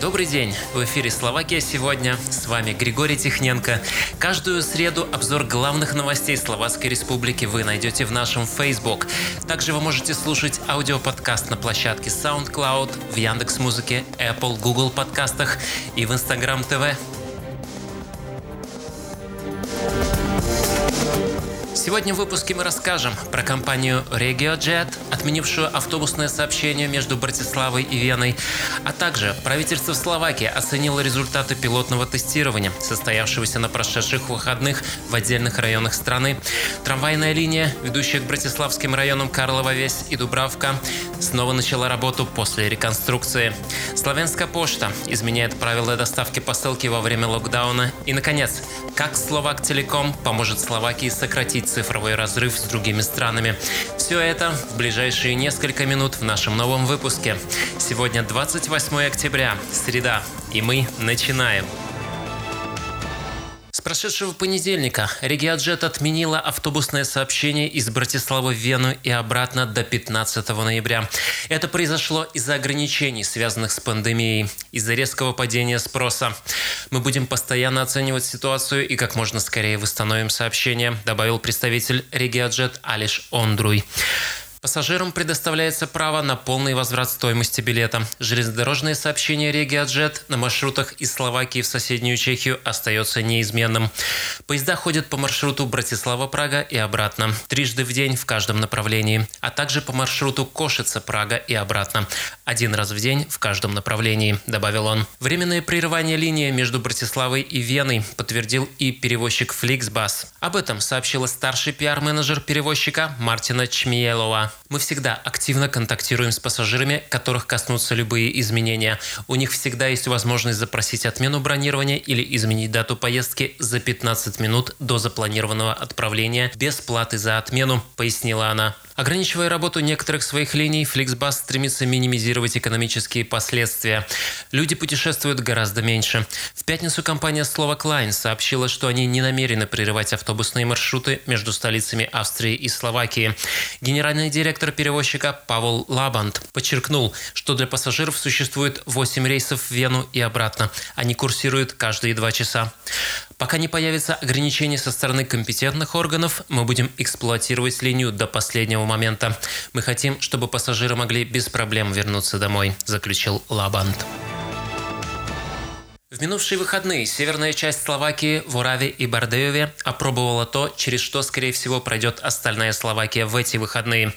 Добрый день! В эфире «Словакия сегодня». С вами Григорий Тихненко. Каждую среду обзор главных новостей Словацкой Республики вы найдете в нашем Facebook. Также вы можете слушать аудиоподкаст на площадке SoundCloud, в Яндекс.Музыке, Apple, Google подкастах и в Instagram TV. Сегодня в выпуске мы расскажем про компанию RegioJet, отменившую автобусное сообщение между Братиславой и Веной, а также правительство Словакии оценило результаты пилотного тестирования, состоявшегося на прошедших выходных в отдельных районах страны. Трамвайная линия, ведущая к Братиславским районам Карлова Весь и Дубравка, снова начала работу после реконструкции. Славянская почта изменяет правила доставки посылки во время локдауна. И, наконец, как Словак Телеком поможет Словакии сократить цифровой разрыв с другими странами. Все это в ближайшие несколько минут в нашем новом выпуске. Сегодня 28 октября, среда, и мы начинаем. Прошедшего понедельника Региаджет отменила автобусное сообщение из Братиславы в Вену и обратно до 15 ноября. Это произошло из-за ограничений, связанных с пандемией, из-за резкого падения спроса. Мы будем постоянно оценивать ситуацию и как можно скорее восстановим сообщение, добавил представитель Региаджет Алиш Ондруй. Пассажирам предоставляется право на полный возврат стоимости билета. Железнодорожное сообщение Региаджет на маршрутах из Словакии в соседнюю Чехию остается неизменным. Поезда ходят по маршруту Братислава-Прага и обратно, трижды в день в каждом направлении, а также по маршруту Кошица-Прага и обратно, один раз в день в каждом направлении, добавил он. Временное прерывание линии между Братиславой и Веной подтвердил и перевозчик Flixbus. Об этом сообщила старший пиар-менеджер перевозчика Мартина Чмиелова. Мы всегда активно контактируем с пассажирами, которых коснутся любые изменения. У них всегда есть возможность запросить отмену бронирования или изменить дату поездки за 15 минут до запланированного отправления без платы за отмену, пояснила она. Ограничивая работу некоторых своих линий, Flixbus стремится минимизировать экономические последствия. Люди путешествуют гораздо меньше. В пятницу компания Slovak Line сообщила, что они не намерены прерывать автобусные маршруты между столицами Австрии и Словакии. Генеральный директор перевозчика Павел Лабанд подчеркнул, что для пассажиров существует 8 рейсов в Вену и обратно. Они курсируют каждые два часа. Пока не появится ограничение со стороны компетентных органов, мы будем эксплуатировать линию до последнего момента. Мы хотим, чтобы пассажиры могли без проблем вернуться домой, заключил Лабанд. В минувшие выходные северная часть Словакии в Ураве и Бардееве опробовала то, через что, скорее всего, пройдет остальная Словакия в эти выходные.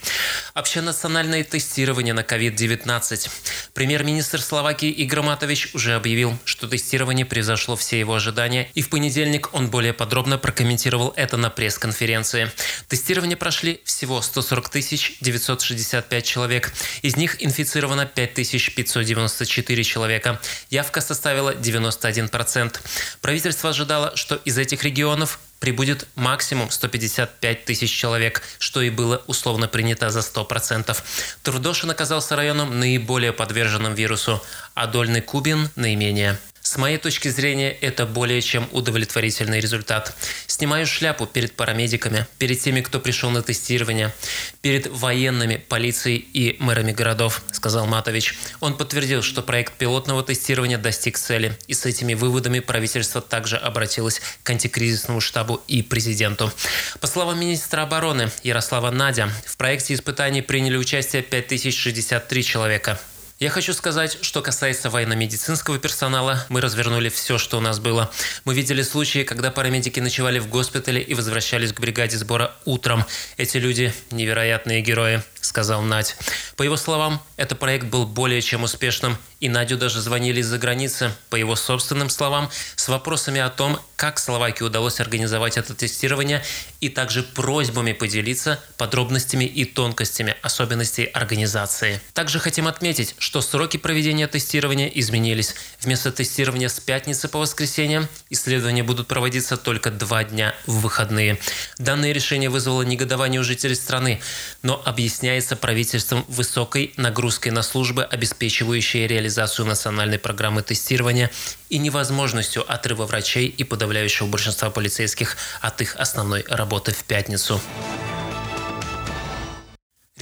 Общенациональное тестирование на COVID-19. Премьер-министр Словакии Игорь Матович уже объявил, что тестирование превзошло все его ожидания, и в понедельник он более подробно прокомментировал это на пресс-конференции. Тестирование прошли всего 140 965 человек. Из них инфицировано 5594 человека. Явка составила 90 91%. Правительство ожидало, что из этих регионов прибудет максимум 155 тысяч человек, что и было условно принято за 100%. Трудошин оказался районом наиболее подверженным вирусу, а Дольный Кубин – наименее. С моей точки зрения, это более чем удовлетворительный результат. Снимаю шляпу перед парамедиками, перед теми, кто пришел на тестирование, перед военными, полицией и мэрами городов, сказал Матович. Он подтвердил, что проект пилотного тестирования достиг цели, и с этими выводами правительство также обратилось к антикризисному штабу и президенту. По словам министра обороны Ярослава Надя, в проекте испытаний приняли участие 5063 человека. Я хочу сказать, что касается военно-медицинского персонала, мы развернули все, что у нас было. Мы видели случаи, когда парамедики ночевали в госпитале и возвращались к бригаде сбора утром. Эти люди – невероятные герои, сказал Надь. По его словам, этот проект был более чем успешным, и Надю даже звонили из-за границы, по его собственным словам, с вопросами о том, как Словакии удалось организовать это тестирование, и также просьбами поделиться подробностями и тонкостями особенностей организации. Также хотим отметить, что сроки проведения тестирования изменились. Вместо тестирования с пятницы по воскресенье исследования будут проводиться только два дня в выходные. Данное решение вызвало негодование у жителей страны, но объясняется правительством высокой нагрузкой на службы, обеспечивающие реализацию национальной программы тестирования и невозможностью отрыва врачей и подавляющего большинства полицейских от их основной работы в пятницу.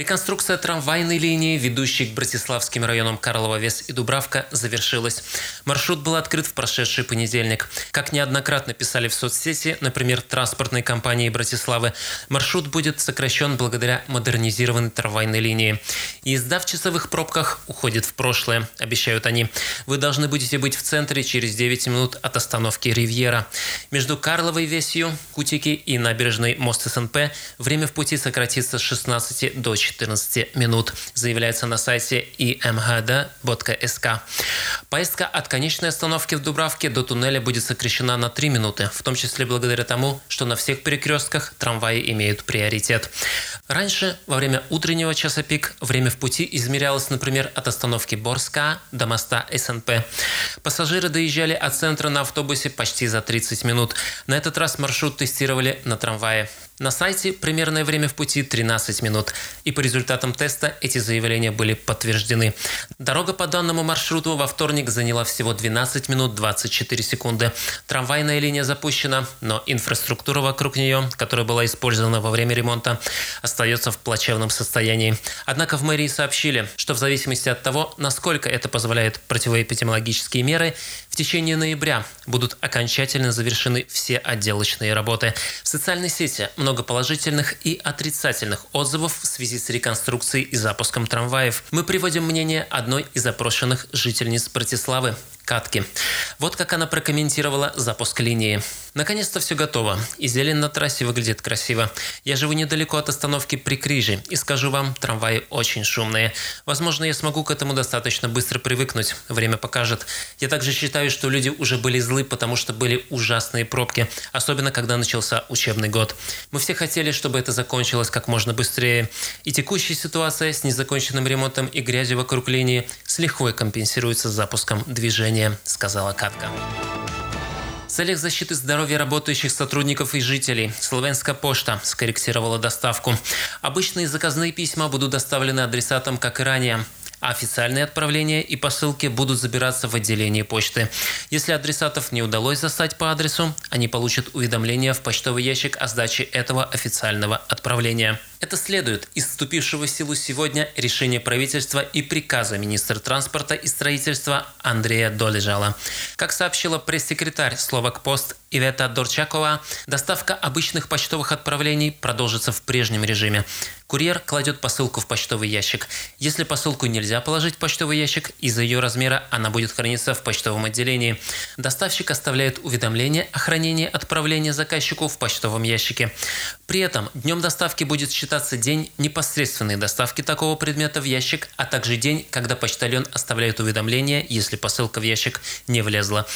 Реконструкция трамвайной линии, ведущей к Братиславским районам Карлова Вес и Дубравка, завершилась. Маршрут был открыт в прошедший понедельник. Как неоднократно писали в соцсети, например, транспортной компании Братиславы, маршрут будет сокращен благодаря модернизированной трамвайной линии. Езда в часовых пробках уходит в прошлое, обещают они. Вы должны будете быть в центре через 9 минут от остановки Ривьера. Между Карловой Весью, Кутики и набережной Мост СНП время в пути сократится с 16 до 14 минут, заявляется на сайте imhd.sk. Поездка от конечной остановки в Дубравке до туннеля будет сокращена на 3 минуты, в том числе благодаря тому, что на всех перекрестках трамваи имеют приоритет. Раньше, во время утреннего часа пик, время в пути измерялось, например, от остановки Борска до моста СНП. Пассажиры доезжали от центра на автобусе почти за 30 минут. На этот раз маршрут тестировали на трамвае. На сайте примерное время в пути 13 минут, и по результатам теста эти заявления были подтверждены. Дорога по данному маршруту во вторник заняла всего 12 минут 24 секунды. Трамвайная линия запущена, но инфраструктура вокруг нее, которая была использована во время ремонта, остается в плачевном состоянии. Однако в мэрии сообщили, что в зависимости от того, насколько это позволяет противоэпидемиологические меры, в течение ноября будут окончательно завершены все отделочные работы. В социальной сети много положительных и отрицательных отзывов в связи с реконструкцией и запуском трамваев. Мы приводим мнение одной из опрошенных жительниц Братиславы. Катки. Вот как она прокомментировала запуск линии. Наконец-то все готово, и зелень на трассе выглядит красиво. Я живу недалеко от остановки Прикрижи, и скажу вам, трамваи очень шумные. Возможно, я смогу к этому достаточно быстро привыкнуть, время покажет. Я также считаю, что люди уже были злы, потому что были ужасные пробки, особенно когда начался учебный год. Мы все хотели, чтобы это закончилось как можно быстрее. И текущая ситуация с незаконченным ремонтом и грязью вокруг линии с лихвой компенсируется запуском движения, сказала Катка. В целях защиты здоровья работающих сотрудников и жителей Словенская почта скорректировала доставку. Обычные заказные письма будут доставлены адресатам, как и ранее а официальные отправления и посылки будут забираться в отделении почты. Если адресатов не удалось застать по адресу, они получат уведомление в почтовый ящик о сдаче этого официального отправления. Это следует из вступившего в силу сегодня решения правительства и приказа министра транспорта и строительства Андрея Долежала. Как сообщила пресс-секретарь Словак Пост Ивета Дорчакова, доставка обычных почтовых отправлений продолжится в прежнем режиме. Курьер кладет посылку в почтовый ящик. Если посылку нельзя положить в почтовый ящик, из-за ее размера она будет храниться в почтовом отделении. Доставщик оставляет уведомление о хранении отправления заказчику в почтовом ящике. При этом днем доставки будет считаться считаться день непосредственной доставки такого предмета в ящик, а также день, когда почтальон оставляет уведомление, если посылка в ящик не влезла.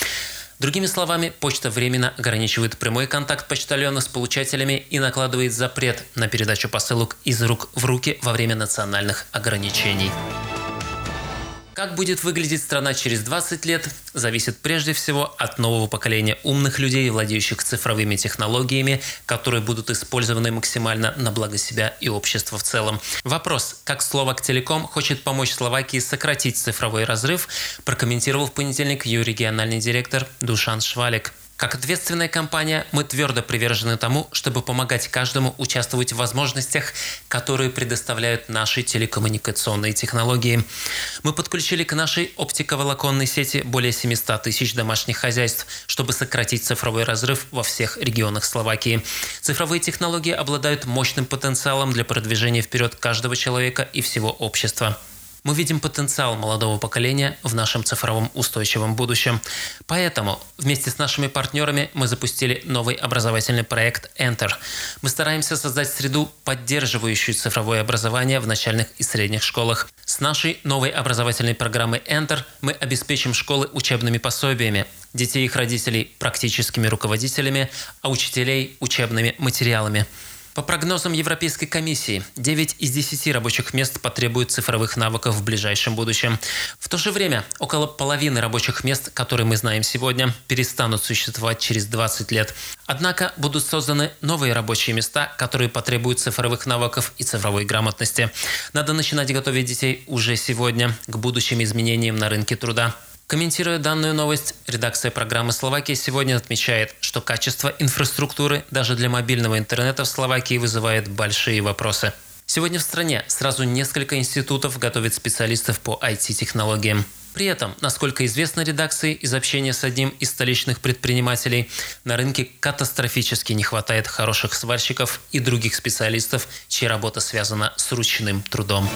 Другими словами, почта временно ограничивает прямой контакт почтальона с получателями и накладывает запрет на передачу посылок из рук в руки во время национальных ограничений. Как будет выглядеть страна через 20 лет, зависит прежде всего от нового поколения умных людей, владеющих цифровыми технологиями, которые будут использованы максимально на благо себя и общества в целом. Вопрос, как Словак Телеком хочет помочь Словакии сократить цифровой разрыв, прокомментировал в понедельник ее региональный директор Душан Швалик. Как ответственная компания, мы твердо привержены тому, чтобы помогать каждому участвовать в возможностях, которые предоставляют наши телекоммуникационные технологии. Мы подключили к нашей оптиковолоконной сети более 700 тысяч домашних хозяйств, чтобы сократить цифровой разрыв во всех регионах Словакии. Цифровые технологии обладают мощным потенциалом для продвижения вперед каждого человека и всего общества. Мы видим потенциал молодого поколения в нашем цифровом устойчивом будущем. Поэтому вместе с нашими партнерами мы запустили новый образовательный проект Enter. Мы стараемся создать среду, поддерживающую цифровое образование в начальных и средних школах. С нашей новой образовательной программой Enter мы обеспечим школы учебными пособиями, детей и их родителей практическими руководителями, а учителей учебными материалами. По прогнозам Европейской комиссии, 9 из 10 рабочих мест потребуют цифровых навыков в ближайшем будущем. В то же время, около половины рабочих мест, которые мы знаем сегодня, перестанут существовать через 20 лет. Однако будут созданы новые рабочие места, которые потребуют цифровых навыков и цифровой грамотности. Надо начинать готовить детей уже сегодня к будущим изменениям на рынке труда. Комментируя данную новость, редакция программы «Словакия» сегодня отмечает, что качество инфраструктуры даже для мобильного интернета в Словакии вызывает большие вопросы. Сегодня в стране сразу несколько институтов готовят специалистов по IT-технологиям. При этом, насколько известно редакции из общения с одним из столичных предпринимателей, на рынке катастрофически не хватает хороших сварщиков и других специалистов, чья работа связана с ручным трудом.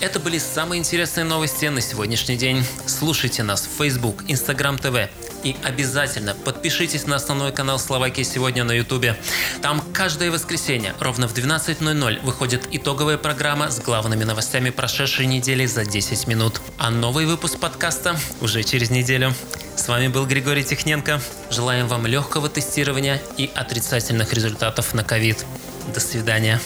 Это были самые интересные новости на сегодняшний день. Слушайте нас в Facebook, Instagram TV, и обязательно подпишитесь на основной канал Словакии сегодня на Ютубе. Там каждое воскресенье ровно в 12.00 выходит итоговая программа с главными новостями прошедшей недели за 10 минут. А новый выпуск подкаста уже через неделю. С вами был Григорий Техненко. Желаем вам легкого тестирования и отрицательных результатов на ковид. До свидания.